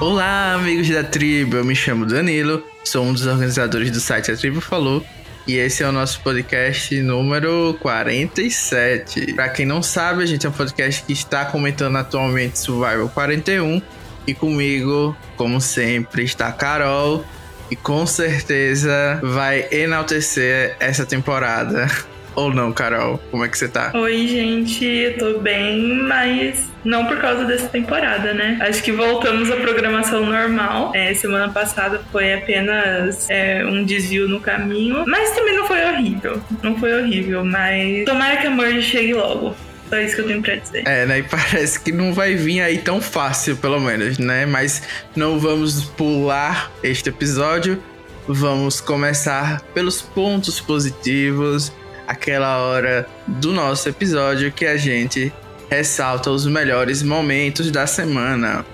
Olá, amigos da tribo. Eu me chamo Danilo, sou um dos organizadores do site A Tribo Falou e esse é o nosso podcast número 47. Para quem não sabe, a gente é um podcast que está comentando atualmente Survival 41 e comigo, como sempre, está a Carol e com certeza vai enaltecer essa temporada. Ou não, Carol? Como é que você tá? Oi, gente, eu tô bem, mas não por causa dessa temporada, né? Acho que voltamos à programação normal. É, semana passada foi apenas é, um desvio no caminho, mas também não foi horrível. Não foi horrível, mas tomara que a Merge chegue logo. Só isso que eu tenho pra dizer. É, né? E parece que não vai vir aí tão fácil, pelo menos, né? Mas não vamos pular este episódio. Vamos começar pelos pontos positivos aquela hora do nosso episódio que a gente ressalta os melhores momentos da semana.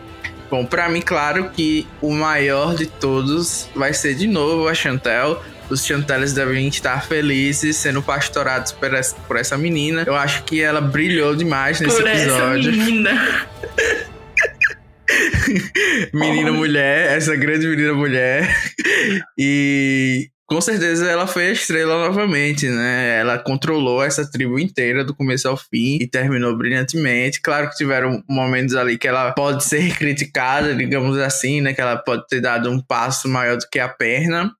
Bom, para mim, claro que o maior de todos vai ser de novo a Chantel. Os Chanteles devem estar felizes sendo pastorados por essa, por essa menina. Eu acho que ela brilhou demais nesse por episódio. Essa menina. menina oh. mulher, essa grande menina mulher. E com certeza ela foi a estrela novamente, né? Ela controlou essa tribo inteira do começo ao fim e terminou brilhantemente. Claro que tiveram momentos ali que ela pode ser criticada, digamos assim, né? Que ela pode ter dado um passo maior do que a perna,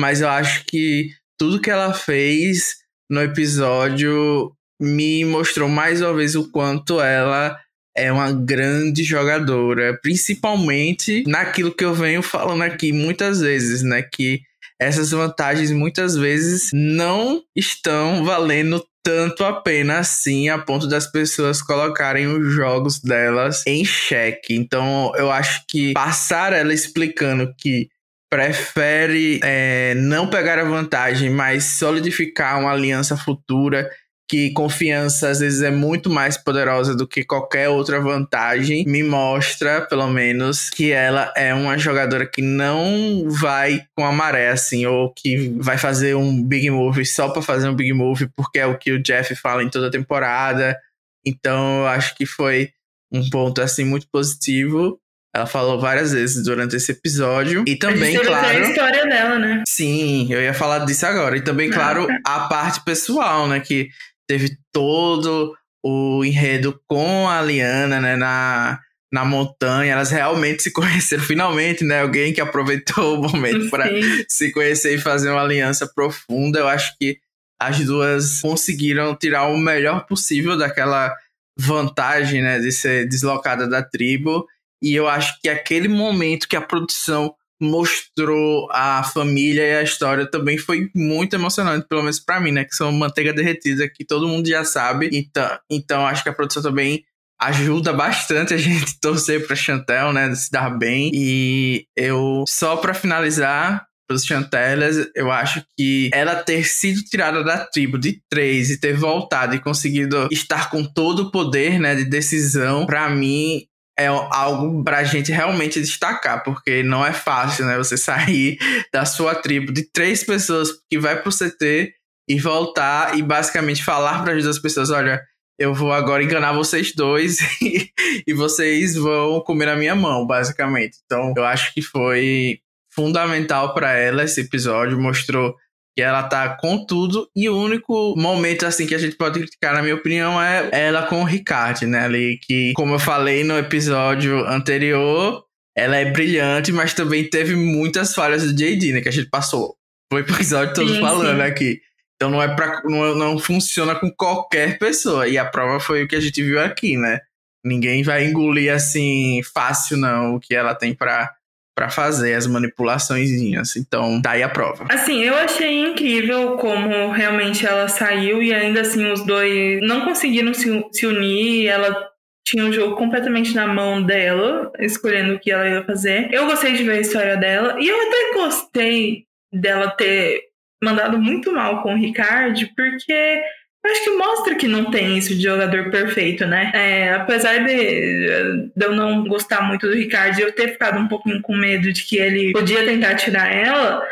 mas eu acho que tudo que ela fez no episódio me mostrou mais uma vez o quanto ela é uma grande jogadora, principalmente naquilo que eu venho falando aqui muitas vezes, né? Que essas vantagens muitas vezes não estão valendo tanto a pena assim a ponto das pessoas colocarem os jogos delas em xeque. Então eu acho que passar ela explicando que prefere é, não pegar a vantagem, mas solidificar uma aliança futura que confiança às vezes é muito mais poderosa do que qualquer outra vantagem, me mostra, pelo menos, que ela é uma jogadora que não vai com a maré, assim, ou que vai fazer um big move só para fazer um big move, porque é o que o Jeff fala em toda a temporada. Então, eu acho que foi um ponto, assim, muito positivo. Ela falou várias vezes durante esse episódio. E também, claro. a história dela, né? Sim, eu ia falar disso agora. E também, claro, a parte pessoal, né? Que teve todo o enredo com a Liana, né, na, na montanha. Elas realmente se conheceram finalmente, né? Alguém que aproveitou o momento para se conhecer e fazer uma aliança profunda. Eu acho que as duas conseguiram tirar o melhor possível daquela vantagem, né, de ser deslocada da tribo. E eu acho que aquele momento que a produção mostrou a família e a história também foi muito emocionante, pelo menos para mim, né? Que são manteiga derretida, que todo mundo já sabe. Então, então acho que a produção também ajuda bastante a gente torcer para Chantel, né? Se dar bem. E eu, só para finalizar, os Chantelas, eu acho que ela ter sido tirada da tribo de três e ter voltado e conseguido estar com todo o poder, né, de decisão, para mim é algo pra gente realmente destacar, porque não é fácil, né? Você sair da sua tribo de três pessoas que vai pro CT e voltar e basicamente falar para as duas pessoas: olha, eu vou agora enganar vocês dois e, e vocês vão comer a minha mão, basicamente. Então, eu acho que foi fundamental para ela esse episódio, mostrou que ela tá com tudo e o único momento assim que a gente pode criticar, na minha opinião, é ela com o Ricard, né? Ali que, como eu falei no episódio anterior, ela é brilhante, mas também teve muitas falhas do JD, né? Que a gente passou. Foi o episódio todo sim, falando sim. aqui. Então não é para não, não funciona com qualquer pessoa. E a prova foi o que a gente viu aqui, né? Ninguém vai engolir assim fácil não o que ela tem para para fazer as manipulações. Então, daí a prova. Assim, eu achei incrível como realmente ela saiu e ainda assim os dois não conseguiram se, unir. Ela tinha o jogo completamente na mão dela, escolhendo o que ela ia fazer. Eu gostei de ver a história dela e eu até gostei dela ter mandado muito mal com o Ricardo, porque eu acho que mostra que não tem isso de jogador perfeito, né? É, apesar de, de, eu não gostar muito do Ricardo e eu ter ficado um pouquinho com medo de que ele podia tentar tirar ela,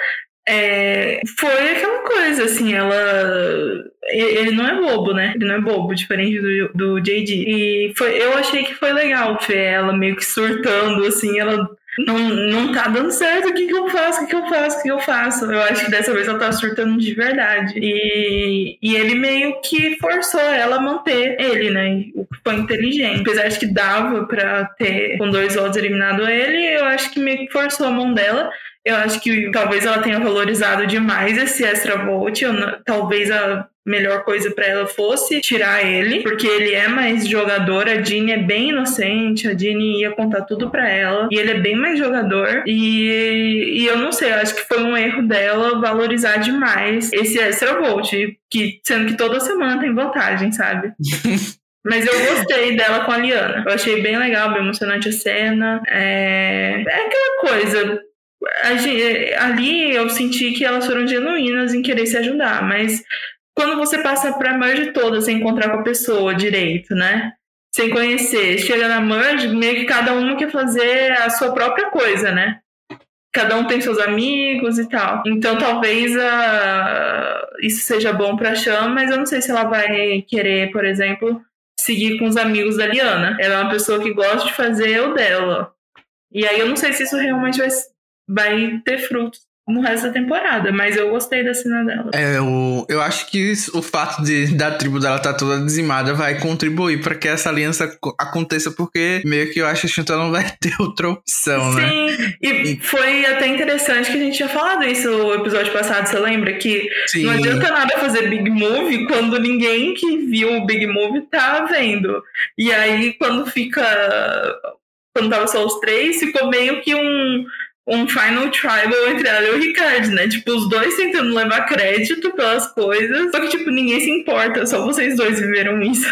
é, foi aquela coisa, assim, ela. Ele não é bobo, né? Ele não é bobo, diferente do, do JD. E foi, eu achei que foi legal ver ela meio que surtando, assim, ela não, não tá dando certo, o que, que eu faço? O que, que eu faço? O que, que eu faço? Eu acho que dessa vez ela tá surtando de verdade. E, e ele meio que forçou ela a manter ele, né? O que foi inteligente. Apesar de que dava pra ter com dois votos eliminado ele, eu acho que meio que forçou a mão dela. Eu acho que talvez ela tenha valorizado demais esse extra volt. talvez a melhor coisa para ela fosse tirar ele, porque ele é mais jogador. A Jeannie é bem inocente, a Jeannie ia contar tudo para ela e ele é bem mais jogador. E, e eu não sei, eu acho que foi um erro dela valorizar demais esse extra volt, que sendo que toda semana tem vantagem, sabe? Mas eu gostei dela com a Liana. Eu achei bem legal, bem emocionante a cena. É, é aquela coisa ali eu senti que elas foram genuínas em querer se ajudar, mas quando você passa pra merge toda sem encontrar com a pessoa direito, né? Sem conhecer, chega na merge, meio que cada uma quer fazer a sua própria coisa, né? Cada um tem seus amigos e tal. Então talvez uh, isso seja bom pra Cham, mas eu não sei se ela vai querer, por exemplo, seguir com os amigos da Liana. Ela é uma pessoa que gosta de fazer o dela. E aí eu não sei se isso realmente vai vai ter frutos no resto da temporada, mas eu gostei da cena dela. É, eu, eu acho que o fato de da tribo dela estar tá toda dizimada vai contribuir para que essa aliança aconteça, porque meio que eu acho que a Chantal não vai ter outra opção, Sim, né? Sim, e foi até interessante que a gente tinha falado isso no episódio passado, você lembra? Que Sim. não adianta nada fazer Big Move quando ninguém que viu o Big Move tá vendo. E aí, quando fica. Quando tava só os três, ficou meio que um um final tribal entre ela e o Ricardo, né? Tipo, os dois tentando levar crédito pelas coisas, só que, tipo, ninguém se importa, só vocês dois viveram isso.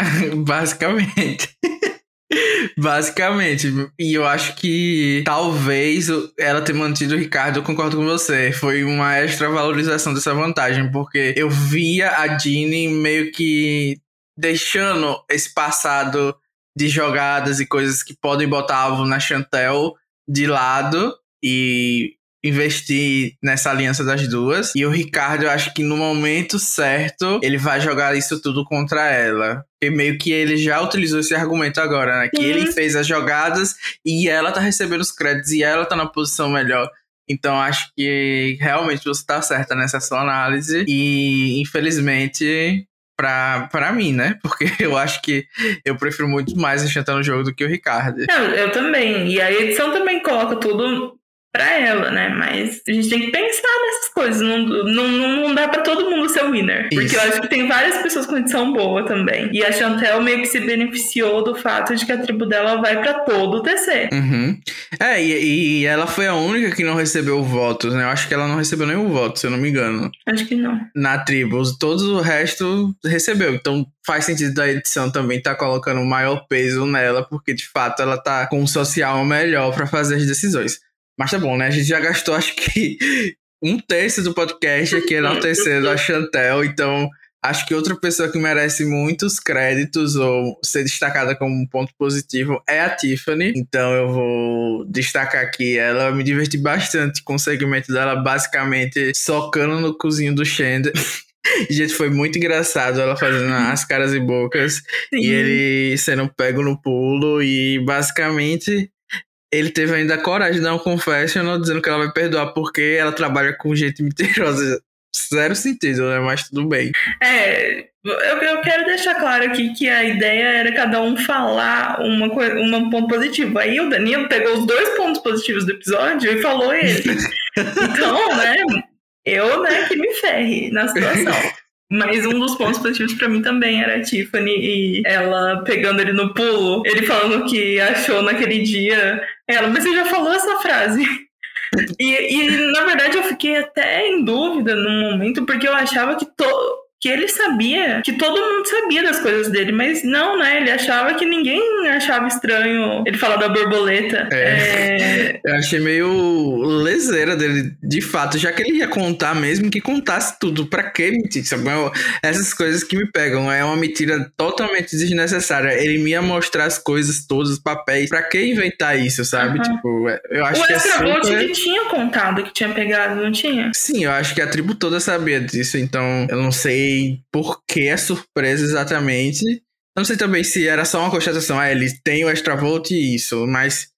Basicamente. Basicamente. E eu acho que talvez ela ter mantido o Ricardo, eu concordo com você. Foi uma extra valorização dessa vantagem, porque eu via a Jeannie meio que deixando esse passado de jogadas e coisas que podem botar alvo na Chantel de lado e investir nessa aliança das duas. E o Ricardo, eu acho que no momento certo, ele vai jogar isso tudo contra ela. Porque meio que ele já utilizou esse argumento agora, né? Que ele fez as jogadas e ela tá recebendo os créditos e ela tá na posição melhor. Então acho que realmente você tá certa nessa sua análise. E infelizmente pra, pra mim, né? Porque eu acho que eu prefiro muito mais a no jogo do que o Ricardo. Eu, eu também. E a edição também coloca tudo pra ela, né? Mas a gente tem que pensar nessas coisas. Não, não, não dá pra todo mundo ser winner. Isso. Porque eu acho que tem várias pessoas com edição boa também. E a Chantel meio que se beneficiou do fato de que a tribo dela vai pra todo o TC. Uhum. É, e, e, ela foi a única que não recebeu votos, né? Eu acho que ela não recebeu nenhum voto, se eu não me engano. Acho que não. Na tribo. Todos o resto recebeu. Então faz sentido da edição também tá colocando maior peso nela, porque de fato ela tá com um social melhor para fazer as decisões. Mas tá bom, né? A gente já gastou, acho que um terço do podcast aqui enaltecendo a Chantel, então acho que outra pessoa que merece muitos créditos ou ser destacada como um ponto positivo é a Tiffany. Então eu vou destacar aqui ela. me diverti bastante com o segmento dela, basicamente socando no cozinho do Shand. Gente, foi muito engraçado ela fazendo as caras e bocas Sim. e ele sendo pego no pulo e basicamente ele teve ainda a coragem de dar um confessional dizendo que ela vai perdoar porque ela trabalha com gente mentirosa. Zero sentido, né? Mas tudo bem. É, eu, eu quero deixar claro aqui que a ideia era cada um falar uma, um ponto positivo. Aí o Danilo pegou os dois pontos positivos do episódio e falou ele. então, né? Eu, né, que me ferre na situação. Mas um dos pontos positivos para mim também era a Tiffany e ela pegando ele no pulo, ele falando que achou naquele dia. Ela, mas você já falou essa frase. E, e na verdade eu fiquei até em dúvida num momento, porque eu achava que to que ele sabia, que todo mundo sabia das coisas dele, mas não, né? Ele achava que ninguém achava estranho ele falar da borboleta. É. é... Eu achei meio leseira dele, de fato, já que ele ia contar mesmo, que contasse tudo. Pra que mentir? Sabe? Essas coisas que me pegam. É uma mentira totalmente desnecessária. Ele me ia mostrar as coisas todas, os papéis. Pra que inventar isso, sabe? Uhum. Tipo, é, eu acho o que é super... que tinha contado que tinha pegado, não tinha? Sim, eu acho que a tribo toda sabia disso, então eu não sei sei por que a surpresa exatamente. Não sei também se era só uma constatação, ah, ele tem o extra volt e isso, mas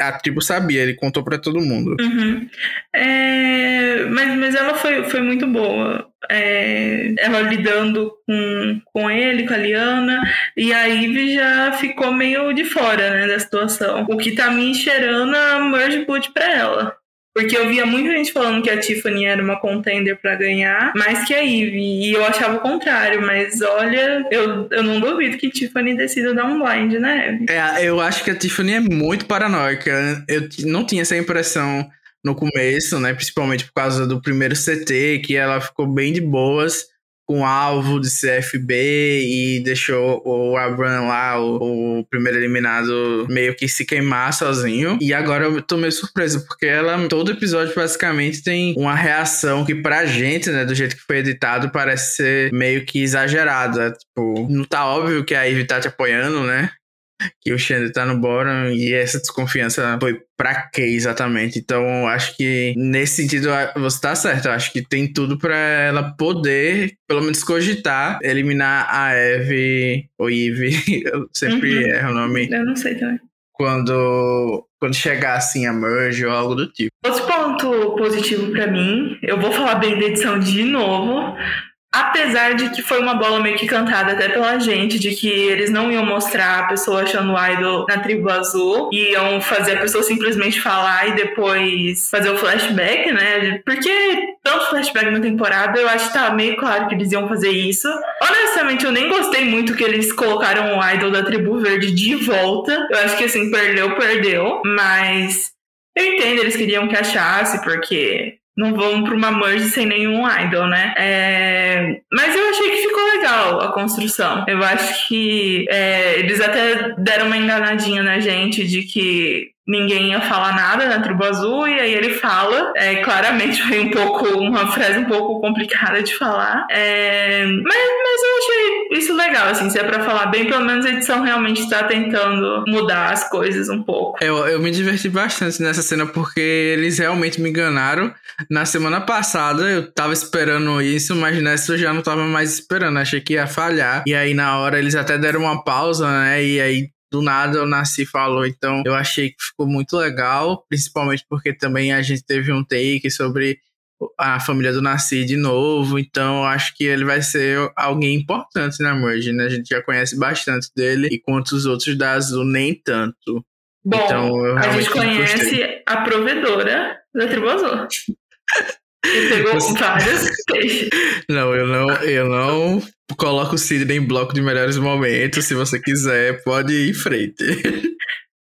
A tribo sabia, ele contou para todo mundo. Uhum. É, mas, mas ela foi, foi muito boa. É, ela lidando com, com ele, com a Liana, e a Ivy já ficou meio de fora né, da situação. O que tá me enxerando a merge boot pra ela. Porque eu via muita gente falando que a Tiffany era uma contender para ganhar, mais que a Ivy. E eu achava o contrário, mas olha, eu, eu não duvido que Tiffany decida dar um blind na Ivy. É, eu acho que a Tiffany é muito paranoica. Eu não tinha essa impressão no começo, né? Principalmente por causa do primeiro CT, que ela ficou bem de boas com alvo de CFB e deixou o Abram lá, o, o, primeiro eliminado, meio que se queimar sozinho. E agora eu tô meio surpreso, porque ela, todo episódio basicamente tem uma reação que pra gente, né, do jeito que foi editado, parece ser meio que exagerada. Tipo, não tá óbvio que a Ivy tá te apoiando, né? Que o Xander tá no bottom e essa desconfiança foi pra quê exatamente? Então, acho que nesse sentido você tá certo. Eu acho que tem tudo para ela poder, pelo menos cogitar, eliminar a Eve ou Eve. Eu sempre uhum. erro o nome. Eu não sei também. Quando, quando chegar assim a merge ou algo do tipo. Outro ponto positivo para mim, eu vou falar bem da edição de novo, Apesar de que foi uma bola meio que cantada até pela gente, de que eles não iam mostrar a pessoa achando o idol na tribo azul, iam fazer a pessoa simplesmente falar e depois fazer o flashback, né? Porque tanto flashback na temporada, eu acho que tá meio claro que eles iam fazer isso. Honestamente, eu nem gostei muito que eles colocaram o idol da tribo verde de volta. Eu acho que assim, perdeu, perdeu, mas eu entendo, eles queriam que achasse, porque não vão para uma merge sem nenhum idol, né? É... Mas eu achei que ficou legal a construção. Eu acho que é, eles até deram uma enganadinha na gente de que ninguém ia falar nada na tribo azul, e aí ele fala. É, claramente foi um pouco, uma frase um pouco complicada de falar. É, mas, mas eu achei isso legal, assim, se é pra falar bem, pelo menos a edição realmente está tentando mudar as coisas um pouco. Eu, eu me diverti bastante nessa cena, porque eles realmente me enganaram. Na semana passada eu tava esperando isso, mas nessa eu já não tava mais esperando, achei que ia falhar. E aí na hora eles até deram uma pausa, né? E aí do nada o Nasci falou. Então eu achei que ficou muito legal, principalmente porque também a gente teve um take sobre a família do Nasci de novo. Então eu acho que ele vai ser alguém importante na Merge, né? A gente já conhece bastante dele, e quanto os outros da Azul, nem tanto. Bom, então, a gente conhece a provedora da Tribo Azul. Pegou Você... vários peixes. Não, eu não, eu não coloco o Sidney em bloco de melhores momentos. Se você quiser, pode ir em frente.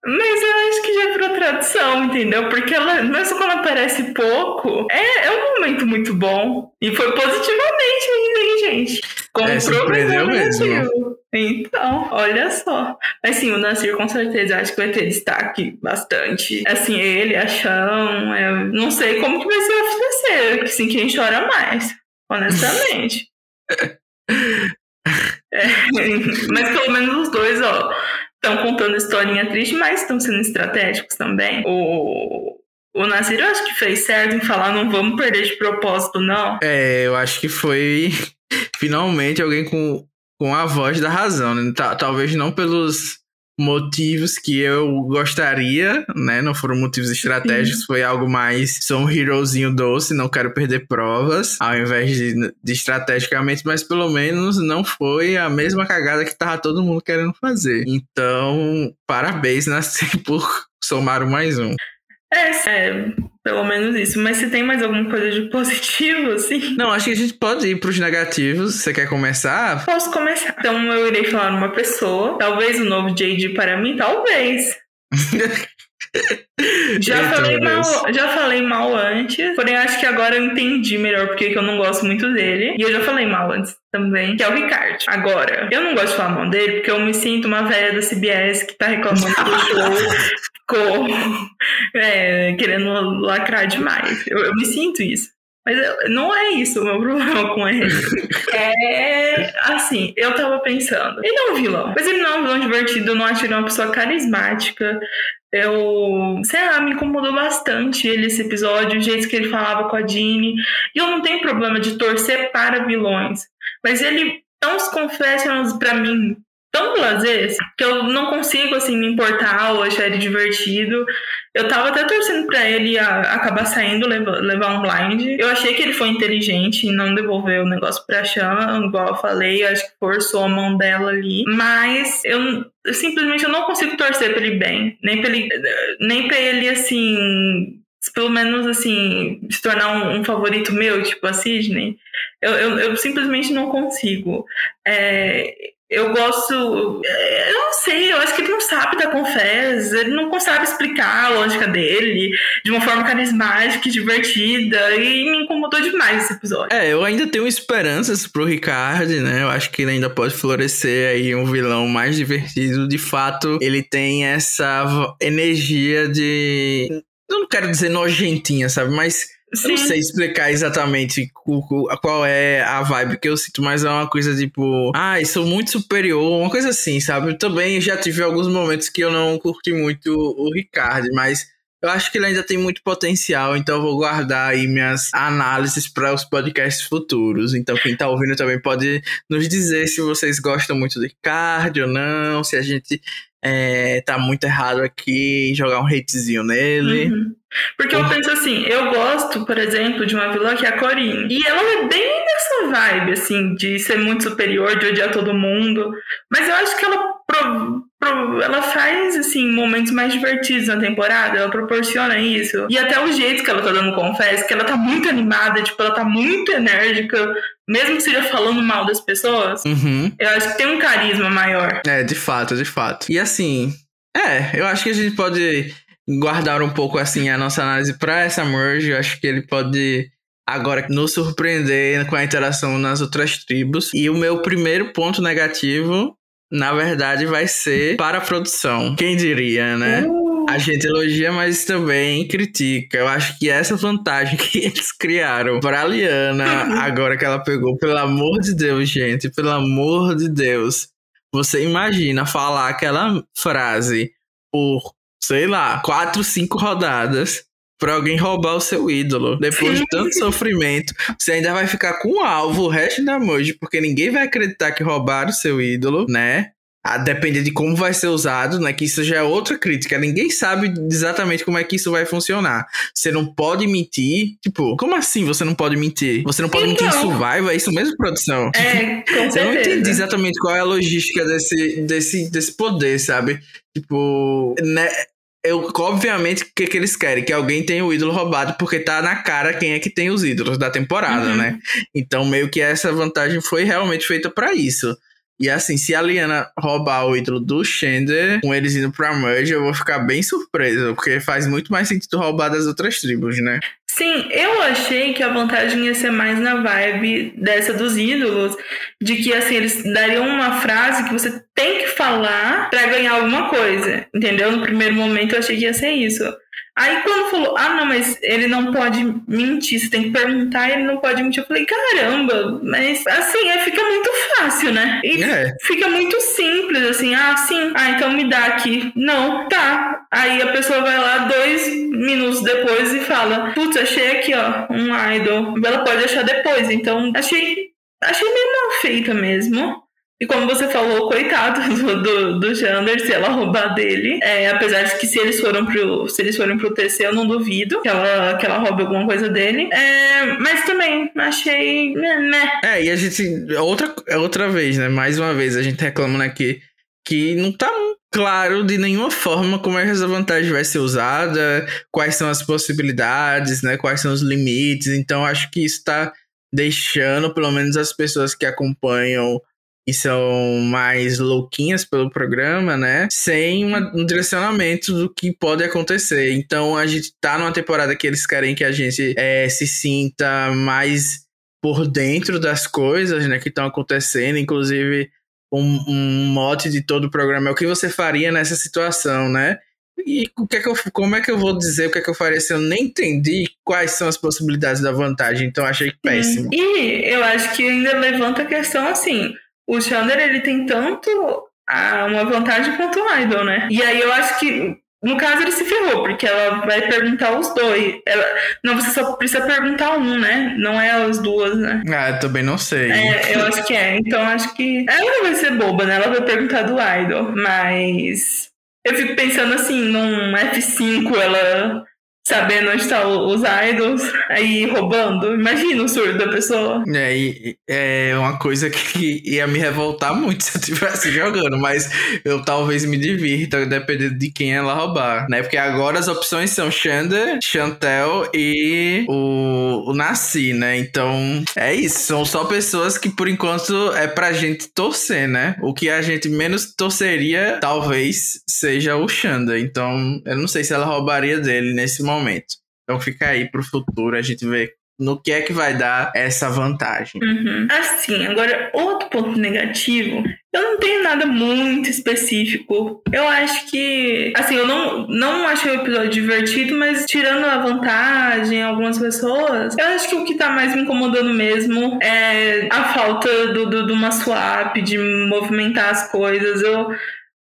Mas eu acho que já é pra tradução, entendeu? Porque ela, mesmo quando aparece pouco, é, é um momento muito bom. E foi positivamente ainda, hein, gente? Comprou é, surpreendeu mesmo. Então, olha só. Assim, o Nasir com certeza acho que vai ter destaque bastante. Assim, ele, a Chão, eu não sei como que vai ser o FTC, assim, quem chora mais, honestamente. é, mas pelo menos os dois, ó, estão contando historinha triste, mas estão sendo estratégicos também. O, o Nasir, eu acho que fez certo em falar não vamos perder de propósito, não. É, eu acho que foi finalmente alguém com com a voz da razão, né? Talvez não pelos motivos que eu gostaria, né? Não foram motivos estratégicos, Sim. foi algo mais sou um herozinho doce, não quero perder provas, ao invés de, de estrategicamente, mas pelo menos não foi a mesma cagada que tava todo mundo querendo fazer. Então, parabéns, né? por somar mais um. É, é, pelo menos isso. Mas se tem mais alguma coisa de positivo, assim? Não, acho que a gente pode ir pros negativos. Você quer começar? Posso começar. Então eu irei falar uma pessoa. Talvez o novo JD para mim, talvez. Já falei, mal, já falei mal antes, porém acho que agora eu entendi melhor porque eu não gosto muito dele. E eu já falei mal antes também, que é o Ricardo. Agora, eu não gosto de falar mal dele porque eu me sinto uma velha da CBS que tá reclamando do show, ficou é, querendo lacrar demais. Eu, eu me sinto isso. Mas eu, não é isso o meu problema com ele. É assim, eu tava pensando, ele é um vilão, mas ele não é um vilão divertido, eu não acho ele uma pessoa carismática eu, sei lá, me incomodou bastante ele esse episódio, o jeito que ele falava com a Jeannie. E eu não tenho problema de torcer para vilões, mas ele, tão os confessions para mim, tão blasés que eu não consigo assim me importar ou achar ele divertido. Eu tava até torcendo pra ele acabar saindo, levar, um blind. Eu achei que ele foi inteligente e não devolveu o negócio pra Chan, igual eu falei, acho que forçou a mão dela ali. Mas eu, eu simplesmente eu não consigo torcer pra ele bem. Nem pra ele, nem pra ele assim. Pelo menos assim, se tornar um, um favorito meu, tipo a Sidney, eu, eu, eu simplesmente não consigo. É, eu gosto. É, eu não sei, eu acho que ele não sabe da Confess, ele não sabe explicar a lógica dele de uma forma carismática e divertida, e me incomodou demais esse episódio. É, eu ainda tenho esperanças pro Ricardo, né? Eu acho que ele ainda pode florescer aí um vilão mais divertido. De fato, ele tem essa energia de. Eu não quero dizer nojentinha, sabe? Mas Sim. Eu não sei explicar exatamente qual é a vibe que eu sinto, mas é uma coisa tipo, ah, sou muito superior, uma coisa assim, sabe? Eu também já tive alguns momentos que eu não curti muito o Ricardo, mas eu acho que ele ainda tem muito potencial, então eu vou guardar aí minhas análises para os podcasts futuros. Então quem tá ouvindo também pode nos dizer se vocês gostam muito do Ricardo ou não, se a gente é, tá muito errado aqui, jogar um hatezinho nele. Uhum. Porque eu penso assim, eu gosto, por exemplo, de uma vilã que é a Corinne. E ela é bem nessa vibe, assim, de ser muito superior, de odiar todo mundo. Mas eu acho que ela, pro, pro, ela faz, assim, momentos mais divertidos na temporada. Ela proporciona isso. E até o jeito que ela tá dando confesso, que ela tá muito animada, tipo, ela tá muito enérgica. Mesmo que seja falando mal das pessoas, uhum. eu acho que tem um carisma maior. É, de fato, de fato. E assim, é, eu acho que a gente pode guardar um pouco assim a nossa análise para essa merge. Eu acho que ele pode agora nos surpreender com a interação nas outras tribos. E o meu primeiro ponto negativo, na verdade, vai ser para a produção. Quem diria, né? Uh. A gente elogia, mas também critica. Eu acho que essa vantagem que eles criaram para a Liana, agora que ela pegou, pelo amor de Deus, gente, pelo amor de Deus. Você imagina falar aquela frase por sei lá, quatro, cinco rodadas pra alguém roubar o seu ídolo. Depois de tanto sofrimento, você ainda vai ficar com o alvo o resto da noite, porque ninguém vai acreditar que roubaram o seu ídolo, né? A depender de como vai ser usado, né? Que isso já é outra crítica. Ninguém sabe exatamente como é que isso vai funcionar. Você não pode mentir. Tipo, como assim você não pode mentir? Você não pode então, mentir em. Survival? É isso mesmo, produção? É, com certeza. Eu não entendi exatamente qual é a logística desse, desse, desse poder, sabe? Tipo, né? Eu, obviamente, o que, que eles querem? Que alguém tenha o ídolo roubado, porque tá na cara quem é que tem os ídolos da temporada, uhum. né? Então, meio que essa vantagem foi realmente feita para isso. E assim, se a Liana roubar o ídolo do Shender, com eles indo pra Merge, eu vou ficar bem surpreso, porque faz muito mais sentido roubar das outras tribos, né? Sim, eu achei que a vantagem ia ser mais na vibe dessa dos ídolos, de que assim, eles dariam uma frase que você tem que falar para ganhar alguma coisa, entendeu? No primeiro momento eu achei que ia ser isso. Aí quando falou, ah, não, mas ele não pode mentir, você tem que perguntar, ele não pode mentir. Eu falei, caramba, mas assim, é, fica muito fácil, né? E é. fica muito simples, assim, ah, sim, ah, então me dá aqui. Não, tá. Aí a pessoa vai lá dois minutos depois e fala, putz, achei aqui, ó, um idol. Ela pode achar depois, então achei, achei meio mal feita mesmo. E como você falou, coitado do, do, do Jander, se ela roubar dele. É, apesar de que se eles foram pro, se eles forem pro TC, eu não duvido que ela, que ela roube alguma coisa dele. É, mas também achei. Né, É, e a gente. Outra, outra vez, né? Mais uma vez, a gente reclamando aqui que não tá claro de nenhuma forma como é que essa vantagem vai ser usada, quais são as possibilidades, né? Quais são os limites. Então, acho que isso tá deixando, pelo menos, as pessoas que acompanham e são mais louquinhas pelo programa, né? Sem uma, um direcionamento do que pode acontecer. Então a gente tá numa temporada que eles querem que a gente é, se sinta mais por dentro das coisas, né, que estão acontecendo, inclusive um, um mote de todo o programa é o que você faria nessa situação, né? E o que é que eu, como é que eu vou dizer o que é que eu faria se eu nem entendi quais são as possibilidades da vantagem? Então achei péssimo. E eu acho que ainda levanta a questão assim: o Chandler ele tem tanto a, uma vantagem quanto o Idol, né? E aí eu acho que no caso, ele se ferrou, porque ela vai perguntar os dois. Ela, não, você só precisa perguntar um, né? Não é as duas, né? Ah, eu também não sei. É, eu acho que é. Então, acho que. Ela não vai ser boba, né? Ela vai perguntar do Idol. Mas. Eu fico pensando assim, num F5 ela sabendo onde tá os idols, aí roubando. Imagina o surdo da pessoa. É, é uma coisa que ia me revoltar muito se eu estivesse jogando, mas eu talvez me divirta, dependendo de quem ela roubar, né? Porque agora as opções são Xander, Chantel e o, o Nasci, né? Então, é isso. São só pessoas que, por enquanto, é pra gente torcer, né? O que a gente menos torceria, talvez, seja o Xander. Então, eu não sei se ela roubaria dele nesse momento momento. Então fica aí pro futuro a gente ver no que é que vai dar essa vantagem. Uhum. Assim, agora outro ponto negativo, eu não tenho nada muito específico. Eu acho que, assim, eu não, não achei o episódio divertido, mas tirando a vantagem, algumas pessoas, eu acho que o que tá mais me incomodando mesmo é a falta do, do, de uma swap, de movimentar as coisas. Eu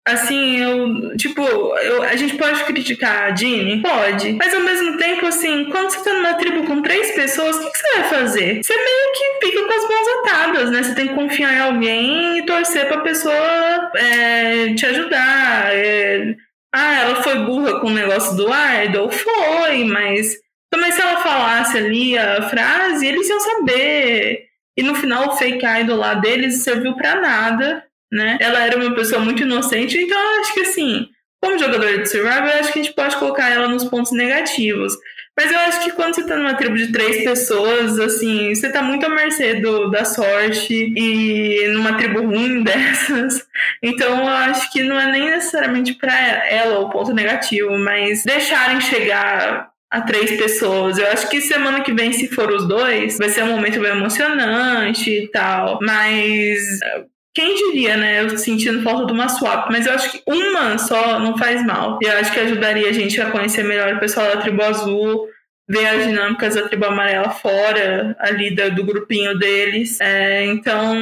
Assim, eu. Tipo, eu, a gente pode criticar a Jeannie? Pode. Mas ao mesmo tempo, assim, quando você tá numa tribo com três pessoas, o que, que, você vai fazer? Você meio que fica com as mãos atadas, né? Você tem que confiar em alguém e torcer pra pessoa é, te ajudar. É... Ah, ela foi burra com o negócio do idol? Foi, mas. Também se ela falasse ali a frase, eles iam saber. E no final, o fake idol lá deles serviu pra nada né? Ela era uma pessoa muito inocente, então eu acho que assim, como jogadora de Survivor, eu acho que a gente pode colocar ela nos pontos negativos. Mas eu acho que quando você tá numa tribo de três pessoas, assim, você tá muito à mercê do, da sorte e numa tribo ruim dessas. Então eu acho que não é nem necessariamente para ela o ponto negativo, mas deixarem chegar a três pessoas. Eu acho que semana que vem, se for os dois, vai ser um momento bem emocionante e tal. Mas quem diria, né? Eu sentindo falta de uma swap, mas eu acho que uma só não faz mal. E eu acho que ajudaria a gente a conhecer melhor o pessoal da tribo azul, ver as dinâmicas da tribo amarela fora ali do, do grupinho deles. É, então,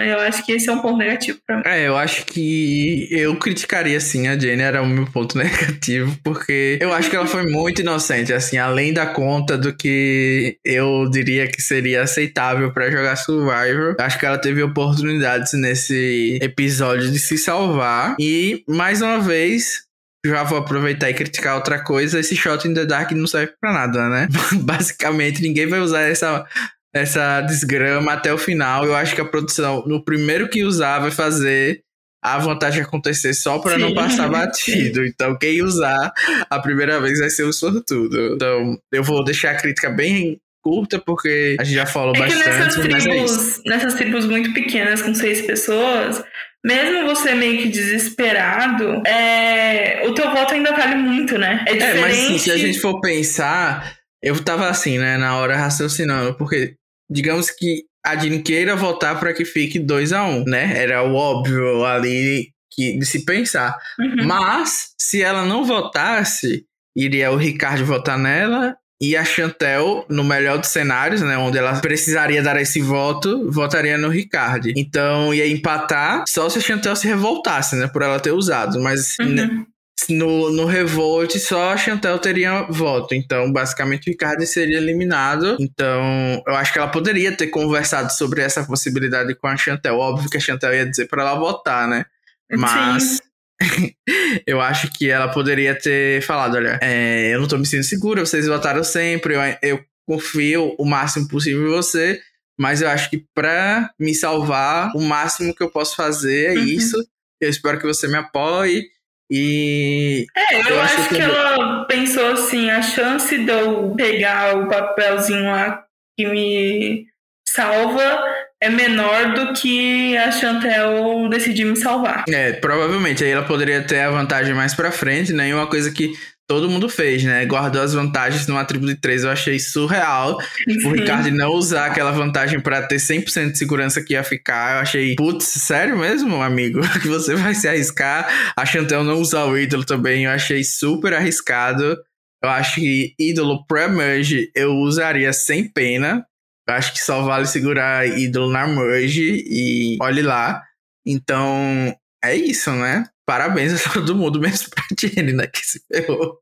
eu acho que esse é um ponto negativo pra mim. É, eu acho que eu criticaria sim a Jenny, era o meu ponto negativo, porque eu acho que ela foi muito inocente, assim, além da conta do que eu diria que seria aceitável para jogar Survivor. Acho que ela teve oportunidades nesse episódio de se salvar e mais uma vez já vou aproveitar e criticar outra coisa. Esse shot in the dark não serve pra nada, né? Basicamente, ninguém vai usar essa, essa desgrama até o final. Eu acho que a produção, no primeiro que usar, vai fazer a vantagem acontecer só para não passar batido. Então, quem usar a primeira vez vai ser o sortudo. Então, eu vou deixar a crítica bem curta, porque a gente já falou é bastante. Nessas é tribos, é nessas tribos muito pequenas, com seis pessoas, mesmo você meio que desesperado, é, o teu voto ainda vale muito, né? É diferente. É, mas assim, se a gente for pensar, eu tava assim, né, na hora raciocinando, porque digamos que a Jean queira votar para que fique 2 a 1 um, né? Era o óbvio ali que, de se pensar. Uhum. Mas, se ela não votasse, iria o Ricardo votar nela e a Chantel, no melhor dos cenários, né, onde ela precisaria dar esse voto, votaria no Ricardo. Então ia empatar só se a Chantel se revoltasse, né, por ela ter usado. Mas uhum. no, no Revolt só a Chantel teria voto. Então, basicamente, o Ricardo seria eliminado. Então, eu acho que ela poderia ter conversado sobre essa possibilidade com a Chantel. Óbvio que a Chantel ia dizer para ela votar, né? Mas. Sim eu acho que ela poderia ter falado: olha, é, eu não tô me sentindo segura, vocês votaram sempre, eu, eu confio o máximo possível em você, mas eu acho que para me salvar, o máximo que eu posso fazer é uhum. isso. Eu espero que você me apoie. E. É, eu, eu acho, acho que, que ela pensou assim: a chance de eu pegar o papelzinho lá que me salva é menor do que a Chantel decidir me salvar. É, provavelmente. Aí ela poderia ter a vantagem mais pra frente, né? E uma coisa que todo mundo fez, né? Guardou as vantagens numa tribo de três. Eu achei surreal. Sim. O Ricardo não usar aquela vantagem para ter 100% de segurança que ia ficar. Eu achei, putz, sério mesmo, amigo? Que você vai se arriscar. A Chantel não usar o ídolo também. Eu achei super arriscado. Eu acho que ídolo pré-merge eu usaria sem pena. Acho que só vale segurar ídolo na merge e olhe lá. Então, é isso, né? parabéns a todo mundo, mesmo pra Jenny, né, que se ferrou.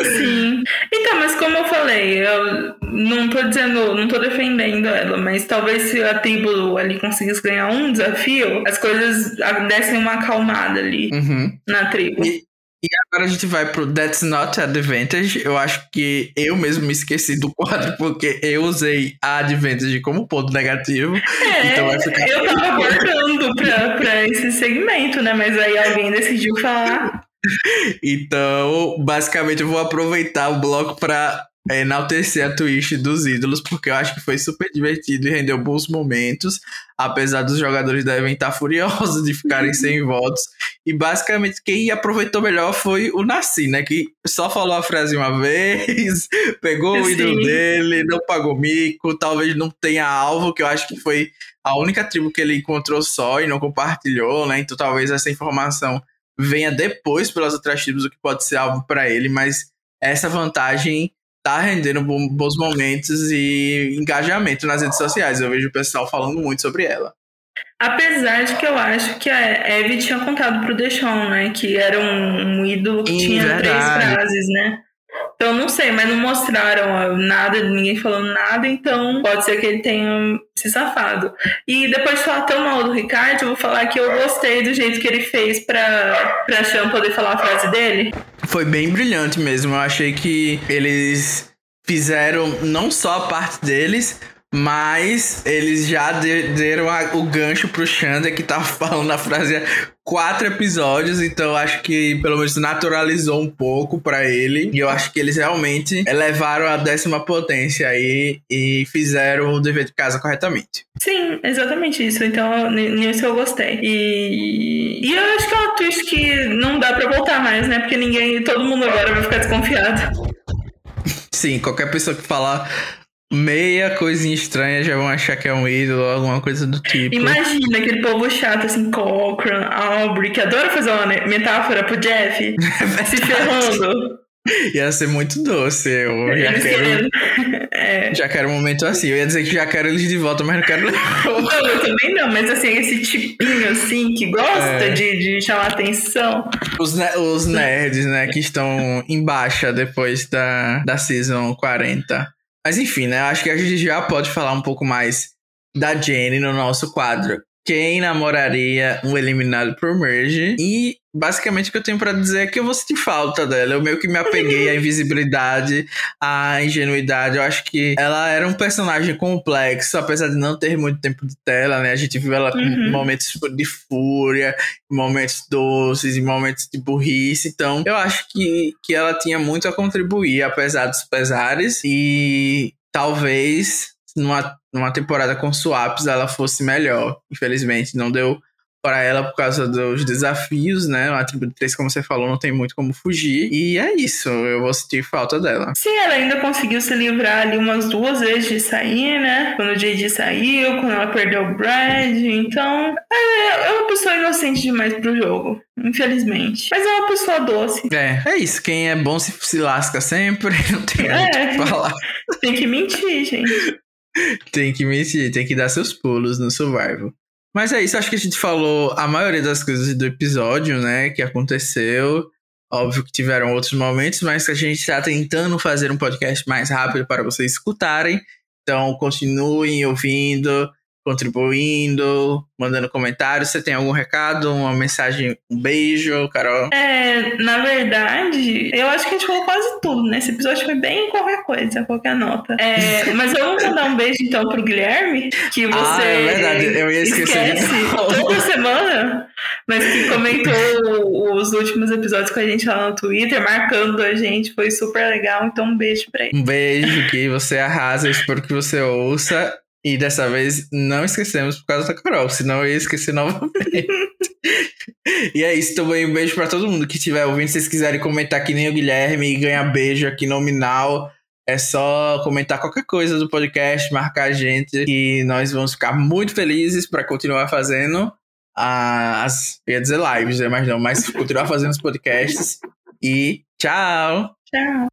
Sim. Então, mas como eu falei, eu não tô dizendo, não tô defendendo ela, mas talvez se a tribo ali conseguisse ganhar um desafio, as coisas dessem uma acalmada ali Uhum. na tribo. E, e agora a gente vai pro That's Not Advantage. Eu acho que eu mesmo me esqueci do quadro, porque eu usei a Advantage como ponto negativo. É, então vai ficar. eu tava guardando pra, pra esse segmento, né? Mas aí alguém decidiu falar. Então, basicamente, eu vou aproveitar o bloco pra enaltecer a twist dos ídolos, porque eu acho que foi super divertido e rendeu bons momentos, apesar dos jogadores devem estar furiosos de ficarem sem votos. E basicamente quem aproveitou melhor foi o Nasci, né? Que só falou a frase uma vez, pegou o ídolo Sim. dele, não pagou mico, talvez não tenha alvo, que eu acho que foi a única tribo que ele encontrou só e não compartilhou, né? Então talvez essa informação venha depois pelas outras tribos, o que pode ser alvo para ele, mas essa vantagem tá rendendo bons momentos e engajamento nas redes sociais. Eu vejo o pessoal falando muito sobre ela. Apesar de que eu acho que a Evie tinha contado pro Deshaun, né? Que era um, um ídolo que tinha três verdade. frases, né? Então não sei, mas não mostraram nada, ninguém falando nada, então pode ser que ele tenha se safado. E depois de falar tão mal do Ricardo, eu vou falar que eu gostei do jeito que ele fez pra, pra Sean poder falar a frase dele. Foi bem brilhante mesmo. Eu achei que eles fizeram não só a parte deles, mas eles já de- deram a- o gancho pro Xander, que tava falando a frase há quatro episódios, então acho que pelo menos naturalizou um pouco pra ele. E eu acho que eles realmente elevaram a décima potência aí e fizeram o dever de casa corretamente. Sim, exatamente isso. Então, nisso eu gostei. E, e eu acho que é uma twist que não dá pra voltar mais, né? Porque ninguém, todo mundo agora vai ficar desconfiado. Sim, qualquer pessoa que falar meia coisinha estranha já vão achar que é um ídolo ou alguma coisa do tipo. Imagina aquele povo chato, assim, Cochran, Aubrey, que adora fazer uma me- metáfora pro Jeff, se ferrando. Ia ser muito doce. Eu já Eles quero, É. já quero um momento assim. Eu ia dizer que já quero eles de volta, mas não quero. Não, eu também não, mas assim, esse tipinho assim que gosta É. de, de chamar atenção. Os, ne- os nerds, né, que estão em baixa depois da, da Season 40. Mas enfim, né, acho que a gente já pode falar um pouco mais da Jenny no nosso quadro. Quem namoraria um eliminado por Merge? E basicamente o que eu tenho pra dizer é que eu vou sentir falta dela. Eu meio que me apeguei à invisibilidade, à ingenuidade. Eu acho que ela era um personagem complexo, apesar de não ter muito tempo de tela, né? A gente viu ela com Uhum. momentos de fúria, momentos doces e momentos de burrice. Então, eu acho que, que ela tinha muito a contribuir, apesar dos pesares. E talvez numa, numa temporada com swaps ela fosse melhor. Infelizmente, não deu para ela por causa dos desafios, né? Tribo de três, como você falou, não tem muito como fugir. E é isso, eu vou sentir falta dela. Sim, ela ainda conseguiu se livrar ali umas duas vezes de sair, né? Quando o JD saiu, quando ela perdeu o Brad. Então, é, é uma pessoa inocente demais pro jogo, infelizmente. Mas é uma pessoa doce. É, é isso. Quem é bom se, se lasca sempre, não tem muito É. o que falar. Tem que mentir, gente. Tem que mentir, tem que dar seus pulos no survival. Mas é isso, acho que a gente falou a maioria das coisas do episódio, né? Que aconteceu. Óbvio que tiveram outros momentos, mas a gente está tentando fazer um podcast mais rápido para vocês escutarem. Então continuem ouvindo, contribuindo, mandando comentários. Você tem algum recado, uma mensagem, um beijo, Carol? É, na verdade, eu acho que a gente falou quase tudo, né? Esse episódio foi bem qualquer coisa, qualquer nota. É, mas eu vou mandar um beijo então pro Guilherme, que você Ah, é verdade, eu ia esquecer esquece toda semana, mas que comentou os últimos episódios com a gente lá no Twitter, marcando a gente, foi super legal. Então, um beijo pra ele. Um beijo, que você arrasa, eu espero que você ouça. E dessa vez não esquecemos por causa da Carol, senão eu ia esquecer novamente. e é isso, também um beijo pra todo mundo que estiver ouvindo. Se vocês quiserem comentar que nem o Guilherme e ganhar beijo aqui nominal, é só comentar qualquer coisa do podcast, marcar a gente, que nós vamos ficar muito felizes pra continuar fazendo as. Ia dizer lives, né? Mas não, mas continuar fazendo os podcasts. E tchau! Tchau.